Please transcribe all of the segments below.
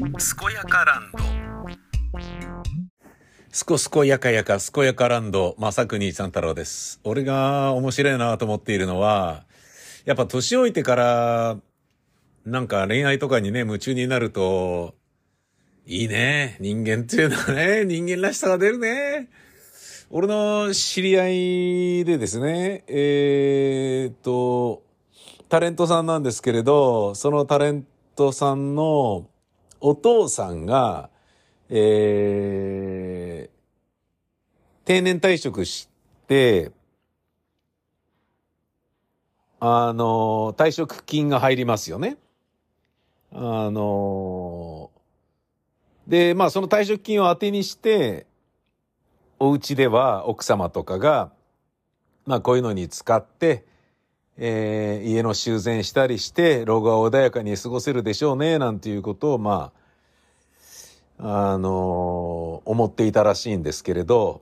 健やかランド。すこすこやかやか健やかランド正国三太郎です。俺が面白いなと思っているのはやっぱ年老いてからなんか恋愛とかにね夢中になるといいね人間っていうのはね人間らしさが出るね。俺の知り合いでですねえー、っとタレントさんなんですけれど、そのタレントさんのお父さんが、えー、定年退職して、あの、退職金が入りますよね。あの、で、まあその退職金を当てにして、お家では奥様とかが、まあこういうのに使って、えー、家の修繕したりして、老後は穏やかに過ごせるでしょうね、なんていうことを、まあ、あのー、思っていたらしいんですけれど、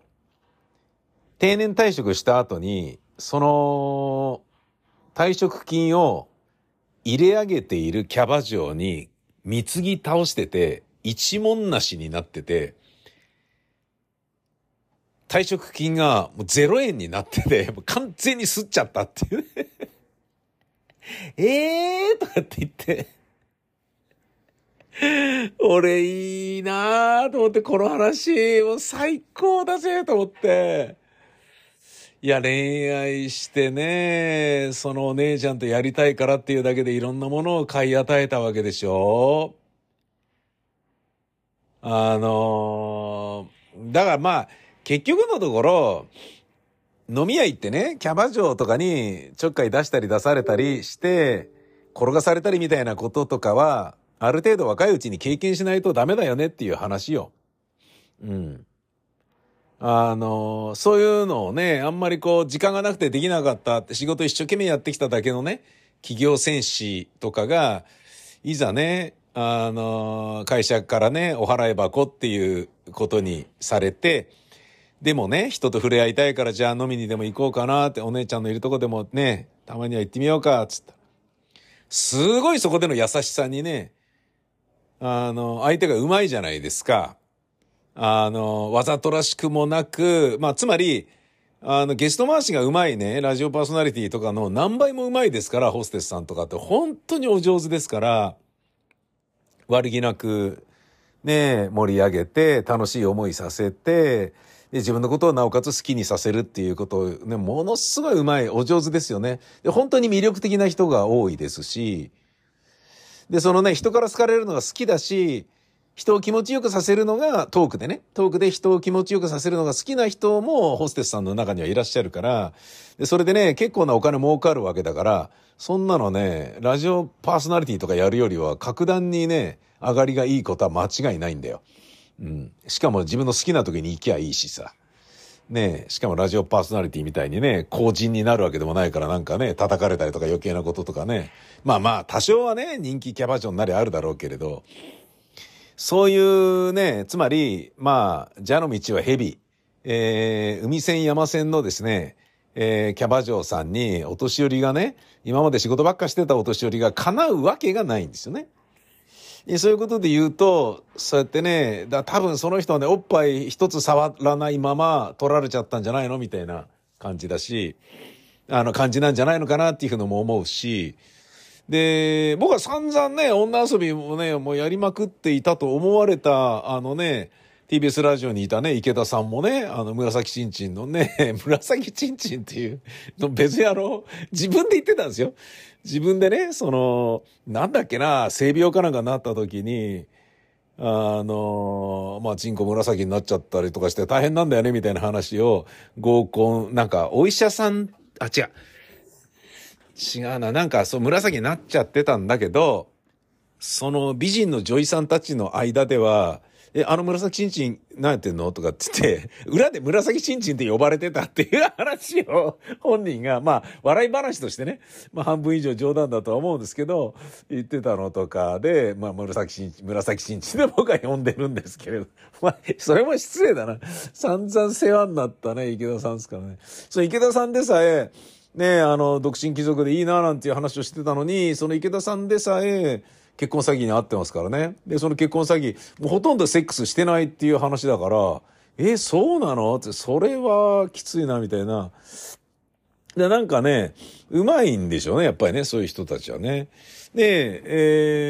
定年退職した後に、その、退職金を入れ上げているキャバ嬢に貢ぎ倒してて、一文なしになってて、退職金がもう0円になってて、もう完全に吸っちゃったっていう。ねえー？とかって言って。俺いいなぁと思って、この話、もう最高だぜと思って。いや、恋愛してね、そのお姉ちゃんとやりたいからっていうだけでいろんなものを買い与えたわけでしょあのだからまあ、結局のところ、飲み屋行ってね、キャバ嬢とかにちょっかい出したり出されたりして、転がされたりみたいなこととかは、ある程度若いうちに経験しないとダメだよねっていう話よ。うん。あの、そういうのをね、あんまりこう、時間がなくてできなかったって仕事一生懸命やってきただけのね、企業戦士とかが、いざね、あの、会社からね、お払い箱っていうことにされて、でもね、人と触れ合いたいからじゃあ飲みにでも行こうかなって、お姉ちゃんのいるとこでもね、たまには行ってみようか、つった。すごいそこでの優しさにね、あの、相手がうまいじゃないですか。あの、わざとらしくもなく、まあ、つまり、あの、ゲスト回しがうまいね、ラジオパーソナリティとかの何倍もうまいですから、ホステスさんとかって本当にお上手ですから、悪気なく、ね、盛り上げて、楽しい思いさせて、で自分のことをなおかつ好きにさせるっていうことをね、ものすごいうまい、お上手ですよね。で、本当に魅力的な人が多いですし、で、そのね、人から好かれるのが好きだし、人を気持ちよくさせるのがトークでね、トークで人を気持ちよくさせるのが好きな人もホステスさんの中にはいらっしゃるから、でそれでね、結構なお金儲かるわけだから、そんなのね、ラジオパーソナリティとかやるよりは格段にね、上がりがいいことは間違いないんだよ。うん。しかも自分の好きな時に行きゃいいしさ。ねえしかもラジオパーソナリティみたいにね、公人になるわけでもないからなんかね、叩かれたりとか余計なこととかね。まあまあ、多少はね、人気キャバ嬢になりあるだろうけれど、そういうね、つまり、まあ、蛇の道は蛇。えー、海線山線のですね、えー、キャバ嬢さんにお年寄りがね、今まで仕事ばっかしてたお年寄りが叶うわけがないんですよね。そういうことで言うと、そうやってね、だ多分その人はね、おっぱい一つ触らないまま取られちゃったんじゃないのみたいな感じだし、あの感じなんじゃないのかなっていうふうのも思うし、で、僕は散々ね、女遊びもね、もうやりまくっていたと思われた、あのね、TBS ラジオにいたね、池田さんもね、あの、紫ちんちんのね、紫ちんちんっていうの、別にあの、自分で言ってたんですよ。自分でね、その、なんだっけな、性病かなんかなった時に、あの、まあ、チンコ紫になっちゃったりとかして大変なんだよね、みたいな話を、合コン、なんか、お医者さん、あ、違う。違うな、なんか、そう、紫になっちゃってたんだけど、その美人の女医さんたちの間では、え、あの紫ちんちん何やってんの？とかって言って、裏で紫ちんちんって呼ばれてたっていう話を本人が、まあ、笑い話としてね、まあ半分以上冗談だとは思うんですけど、言ってたのとかで、まあ紫ちんちん、紫ちんちんで僕は呼んでるんですけれど、まあ、それも失礼だな。散々世話になったね、池田さんですからね。そう、池田さんでさえ、ねあの、独身貴族でいいななんていう話をしてたのに、その池田さんでさえ、結婚詐欺に遭ってますからね。で、その結婚詐欺、もうほとんどセックスしてないっていう話だから、え、そうなの？って、それはきついな、みたいな。で、なんかね、うまいんでしょうね、やっぱりね、そういう人たちはね。で、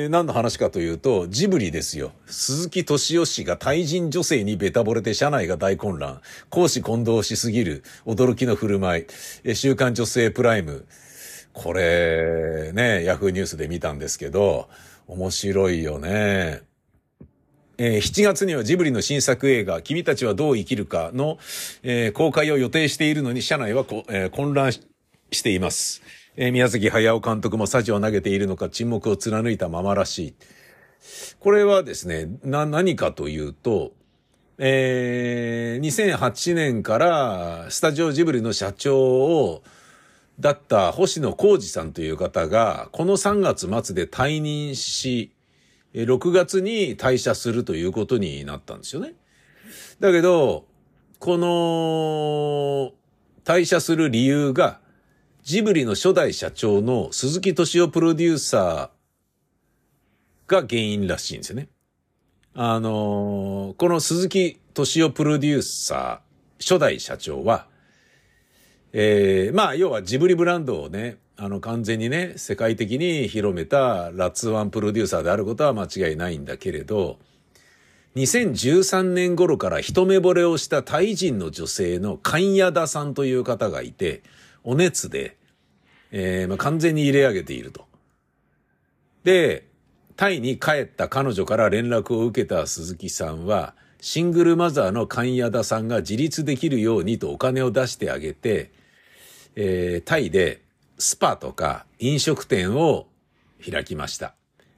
えー、何の話かというと、ジブリですよ。鈴木敏夫氏が対人女性にベタ惚れて社内が大混乱。講師混同しすぎる。驚きの振る舞い。週刊女性プライム。これ、ね、ヤフーニュースで見たんですけど、面白いよね。えー、7月にはジブリの新作映画、君たちはどう生きるかの、えー、公開を予定しているのに、社内はこ、えー、混乱しています。えー、宮崎駿監督もサジを投げているのか沈黙を貫いたままらしい。これはですね、な、何かというと、えー、2008年からスタジオジブリの社長を、だった星野浩二さんという方が、この3月末で退任し、6月に退社するということになったんですよね。だけど、この退社する理由が、ジブリの初代社長の鈴木敏夫プロデューサーが原因らしいんですよね。あのー、この鈴木敏夫プロデューサー、初代社長は、えー、まあ、要はジブリブランドをね、あの、完全にね、世界的に広めたラッツワンプロデューサーであることは間違いないんだけれど、2013年頃から一目惚れをしたタイ人の女性のカンヤダさんという方がいて、お熱で、えー、まあ、完全に入れ上げていると。で、タイに帰った彼女から連絡を受けた鈴木さんは、シングルマザーの神谷田さんが自立できるようにとお金を出してあげて、えー、タイでスパとか飲食店を開きました。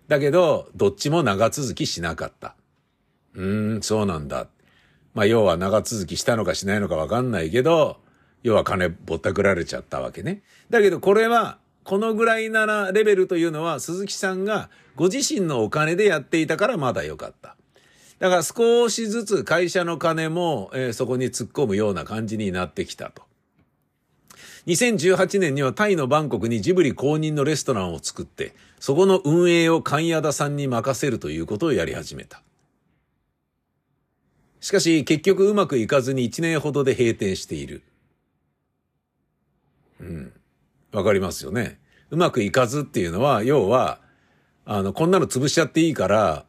だけど、どっちも長続きしなかった。うーん、そうなんだ。まあ、要は長続きしたのかしないのかわかんないけど、要は金ぼったくられちゃったわけね。だけどこれは、このぐらいならレベルというのは鈴木さんがご自身のお金でやっていたからまだ良かった。だから少しずつ会社の金も、えー、そこに突っ込むような感じになってきたと。2018年にはタイのバンコクにジブリ公認のレストランを作って、そこの運営を神谷田さんに任せるということをやり始めた。しかし結局うまくいかずに1年ほどで閉店している。うん。わかりますよね。うまくいかずっていうのは、要は、あの、こんなの潰しちゃっていいから、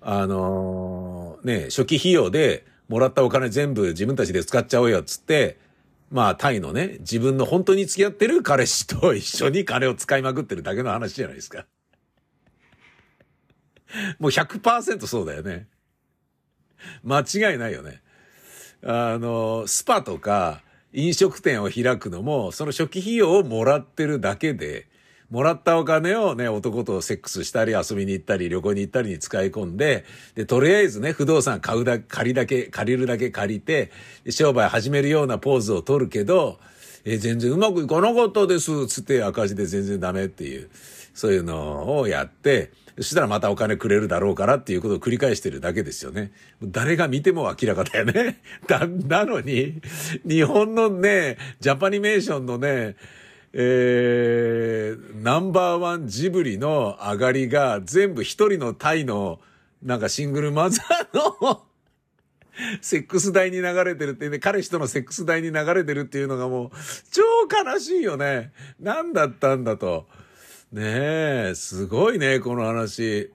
あのー、ね、初期費用でもらったお金全部自分たちで使っちゃおうよっつって、まあ、タイのね、自分の本当に付き合ってる彼氏と一緒に金を使いまくってるだけの話じゃないですか。もう100%そうだよね。間違いないよね。あの、スパとか、飲食店を開くのも、その初期費用をもらってるだけで、もらったお金をね、男とセックスしたり遊びに行ったり旅行に行ったりに使い込んで、で、とりあえずね、不動産買うだ、借りだけ、借りるだけ借りて、商売始めるようなポーズを取るけど、え、全然うまくいかなかったです、つって赤字で全然ダメっていう、そういうのをやって、そしたらまたお金くれるだろうからっていうことを繰り返してるだけですよね。誰が見ても明らかだよね。だ、なのに、日本のね、ジャパニメーションのね、えー、ナンバーワンジブリの上がりが全部一人のタイのなんかシングルマザーの セックス代に流れてるってね、彼氏とのセックス代に流れてるっていうのがもう超悲しいよね。何だったんだと。ねえ、すごいね、この話。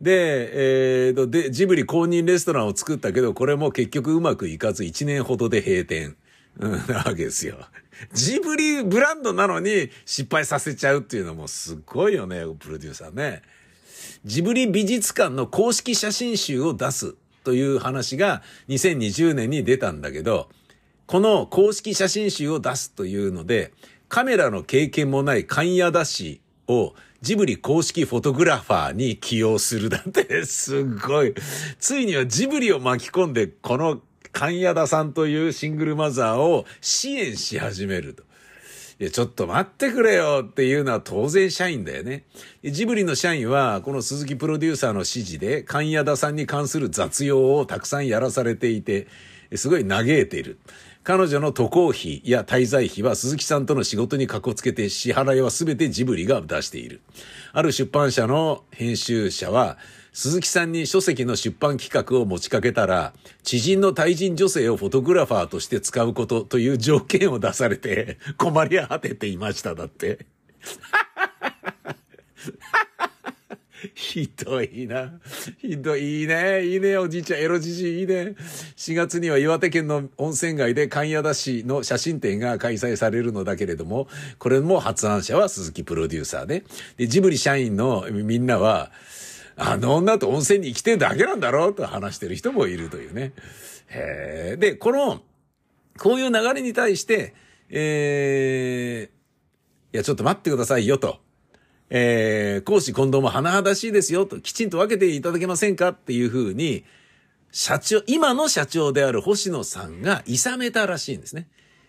で、えーと、で、ジブリ公認レストランを作ったけど、これも結局うまくいかず1年ほどで閉店。うん、なわけですよ。ジブリブランドなのに失敗させちゃうっていうのもすごいよね、プロデューサーね。ジブリ美術館の公式写真集を出すという話が2020年に出たんだけど、この公式写真集を出すというので、カメラの経験もない関谷田氏をジブリ公式フォトグラファーに起用するだって、すごい。ついにはジブリを巻き込んで、この関谷田さんというシングルマザーを支援し始めると。いや、ちょっと待ってくれよっていうのは当然社員だよね。ジブリの社員は、この鈴木プロデューサーの指示で、関谷田さんに関する雑用をたくさんやらされていて、すごい嘆いている。彼女の渡航費や滞在費は鈴木さんとの仕事にかこつけて支払いは全てジブリが出している。ある出版社の編集者は、鈴木さんに書籍の出版企画を持ちかけたら、知人の対人女性をフォトグラファーとして使うことという条件を出されて、困り果てていましただって。ひどいな。ひどい。いいね。いいね。おじいちゃん、エロじじいいいね。4月には岩手県の温泉街で神谷田市の写真展が開催されるのだけれども、これも発案者は鈴木プロデューサーで、で、ジブリ社員のみんなは、あの女と温泉に来てるだけなんだろうと話してる人もいるというね。で、この、こういう流れに対して、えー、いや、ちょっと待ってくださいよと。えー、講師近藤も甚だしいですよと、きちんと分けていただけませんかっていうふうに、社長、今の社長である星野さんが諌めたらしいんですね。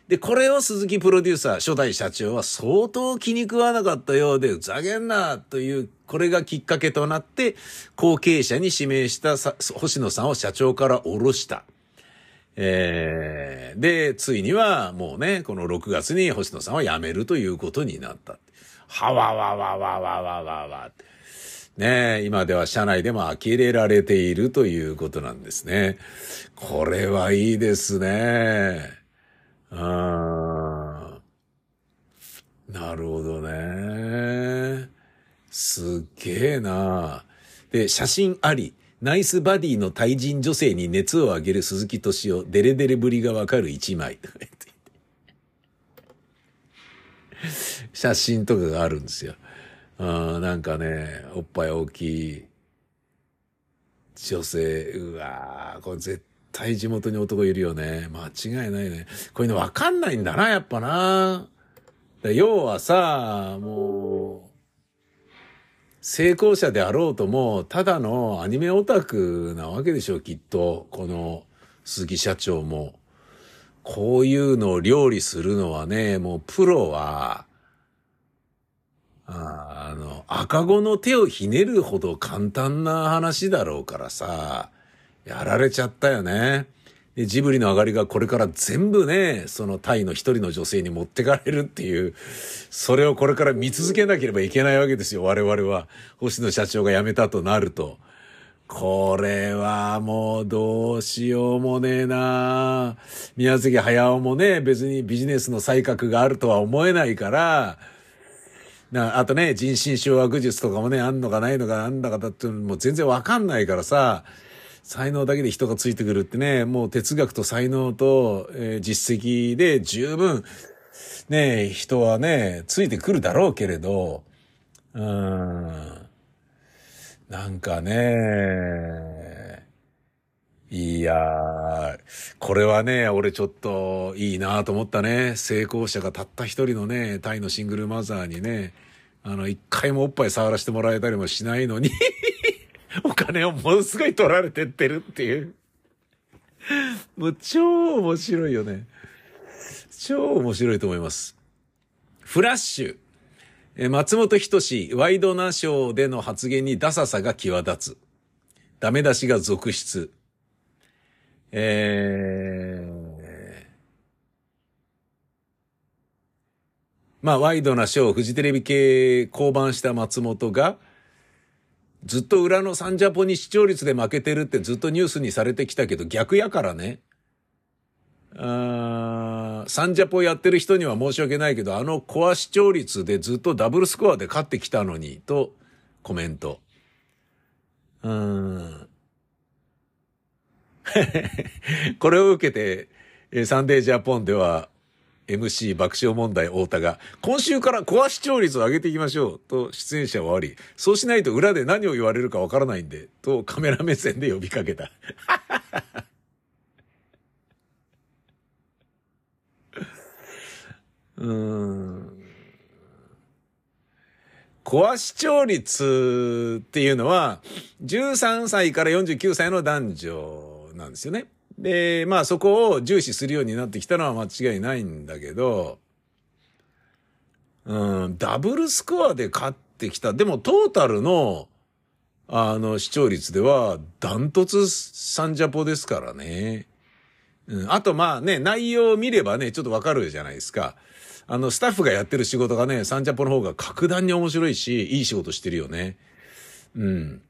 で、これを鈴木プロデューサー、初代社長は相当気に食わなかったようで、ふざけんなという、これがきっかけとなって、後継者に指名した星野さんを社長から降ろした。えー、で、ついにはもうね、この6月に星野さんは辞めるということになった。はわわわわわわわわ。ね今では社内でも呆れられているということなんですね。これはいいですね。うん。なるほどね。すっげえな。で、写真あり。ナイスバディの対人女性に熱を上げる鈴木敏夫、デレデレぶりがわかる一枚。写真とかがあるんですよ。うん、なんかね、おっぱい大きい女性、うわー、これ絶対対地元に男いるよね。間違いないね。こういうのわかんないんだな、やっぱな。要はさ、もう、成功者であろうとも、ただのアニメオタクなわけでしょう、きっと。この鈴木社長も。こういうのを料理するのはね、もうプロは、あの、赤子の手をひねるほど簡単な話だろうからさ、やられちゃったよね。で、ジブリの上がりがこれから全部ね、そのタイの一人の女性に持ってかれるっていう、それをこれから見続けなければいけないわけですよ、我々は。星野社長が辞めたとなると。これはもうどうしようもねえな宮崎駿もね、別にビジネスの才覚があるとは思えないから、なあとね、人心掌握術とかもね、あんのかないのかなんだかだってもう全然わかんないからさ、才能だけで人がついてくるってね、もう哲学と才能と、えー、実績で十分、ね、人はね、ついてくるだろうけれど、うん、なんかね、いやー、これはね、俺ちょっといいなと思ったね。成功者がたった一人のね、タイのシングルマザーにね、あの、一回もおっぱい触らせてもらえたりもしないのにお金をものすごい取られてってるっていう。もう超面白いよね。超面白いと思います。フラッシュ。え松本人志、ワイドナショーでの発言にダサさが際立つ。ダメ出しが続出。えー、まあ、ワイドなショー、フジテレビ系降板した松本が、ずっと裏のサンジャポに視聴率で負けてるってずっとニュースにされてきたけど逆やからね。あサンジャポやってる人には申し訳ないけど、あのコア視聴率でずっとダブルスコアで勝ってきたのに、とコメント。これを受けて、サンデージャポンでは、MC 爆笑問題太田が、今週からコア視聴率を上げていきましょう、と出演者はあり、そうしないと裏で何を言われるかわからないんで、とカメラ目線で呼びかけた。うん。コア視聴率っていうのは、13歳から49歳の男女なんですよね。で、まあそこを重視するようになってきたのは間違いないんだけど、うん、ダブルスコアで勝ってきた。でもトータルの、あの、視聴率では、ダントツサンジャポですからね。うん。あとまあね、内容を見ればね、ちょっとわかるじゃないですか。あの、スタッフがやってる仕事がね、サンジャポの方が格段に面白いし、いい仕事してるよね。うん。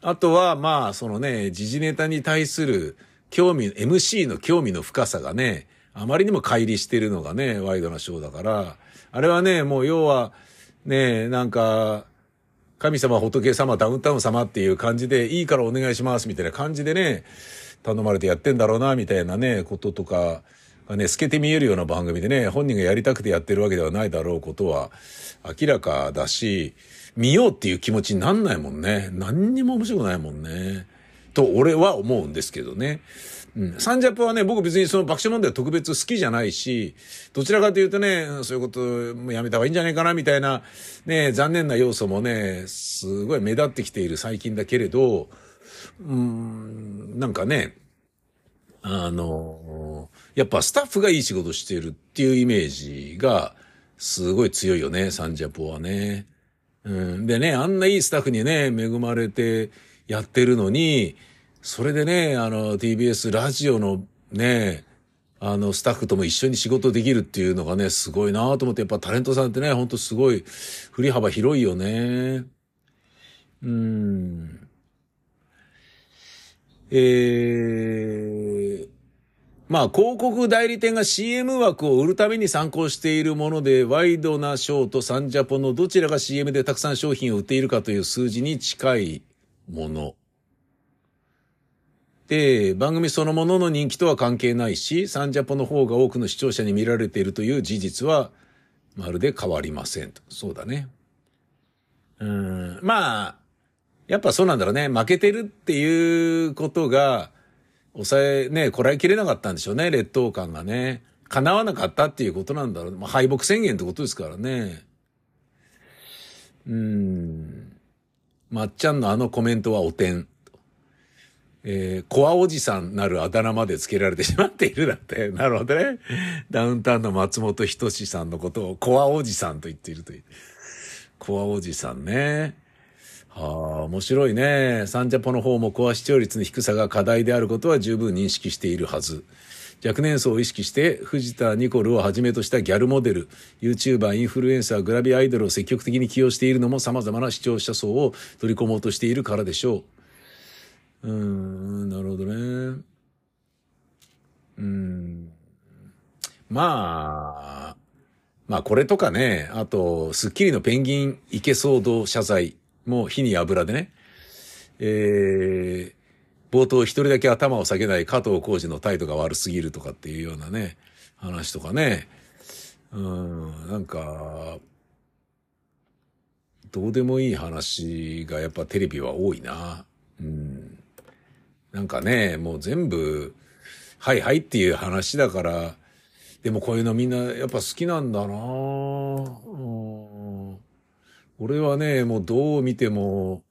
あとは、まあ、そのね、時事ネタに対する興味、MC の興味の深さがね、あまりにも乖離してるのがね、ワイドなショーだから、あれはね、もう要は、ね、なんか、神様、仏様、ダウンタウン様っていう感じで、いいからお願いしますみたいな感じでね、頼まれてやってんだろうな、みたいなね、こととか、ね、透けて見えるような番組でね、本人がやりたくてやってるわけではないだろうことは明らかだし、見ようっていう気持ちになんないもんね。何にも面白くないもんね。と、俺は思うんですけどね。うん。サンジャポはね、僕別にその爆笑問題は特別好きじゃないし、どちらかというとね、そういうこともやめた方がいいんじゃないかなみたいな、ね、残念な要素もね、すごい目立ってきている最近だけれど、うん、なんかね、あの、やっぱスタッフがいい仕事してるっていうイメージが、すごい強いよね、サンジャポはね。うん。でね、あんないいスタッフにね、恵まれてやってるのに、それでね、あの、TBS ラジオのね、あの、スタッフとも一緒に仕事できるっていうのがね、すごいなと思って、やっぱタレントさんってね、ほんとすごい、振り幅広いよね。うん。えー、まあ、広告代理店が CM 枠を売るために参考しているもので、ワイドなショーとサンジャポのどちらが CM でたくさん商品を売っているかという数字に近いもの。で、番組そのものの人気とは関係ないし、サンジャポの方が多くの視聴者に見られているという事実は、まるで変わりませんと。そうだね。うん。まあ、やっぱそうなんだろうね。負けてるっていうことが、抑え、ね、こらえきれなかったんでしょうね。劣等感がね。叶わなかったっていうことなんだろう。まあ、敗北宣言ってことですからね。うん。まっちゃんのあのコメントはお点。えー、コアおじさんなるあだ名まで付けられてしまっているだって。なるほどね。ダウンタウンの松本人志さんのことをコアおじさんと言っているという。コアおじさんね。はあ、面白いね。サンジャポの方もコア視聴率の低さが課題であることは十分認識しているはず。若年層を意識して藤田ニコルをはじめとしたギャルモデル、YouTuber、インフルエンサー、グラビアアイドルを積極的に起用しているのも様々な視聴者層を取り込もうとしているからでしょう。うーん、なるほどね。うん。まあ、まあこれとかね、あと、スッキリのペンギン池騒動謝罪も火に油でね、えー、冒頭一人だけ頭を下げない加藤浩二の態度が悪すぎるとかっていうようなね、話とかね、うん、なんか、どうでもいい話がやっぱテレビは多いな。うん。なんかね、もう全部、はいはいっていう話だから、でもこういうのみんなやっぱ好きなんだなうん俺はね、もうどう見ても、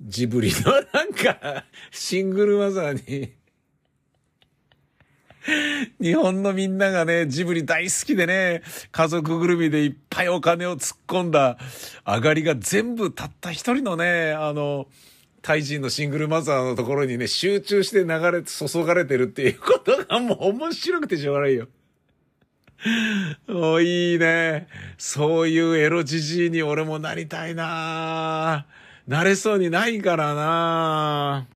ジブリのなんか、シングルマザーに日本のみんながね、ジブリ大好きでね、家族ぐるみでいっぱいお金を突っ込んだ上がりが全部たった一人のね、あの、タイ人のシングルマザーのところにね、集中して流れ、注がれてるっていうことがもう面白くてしょうがないよ。おいいね。そういうエロじじいに俺もなりたいなぁなれそうにないからな。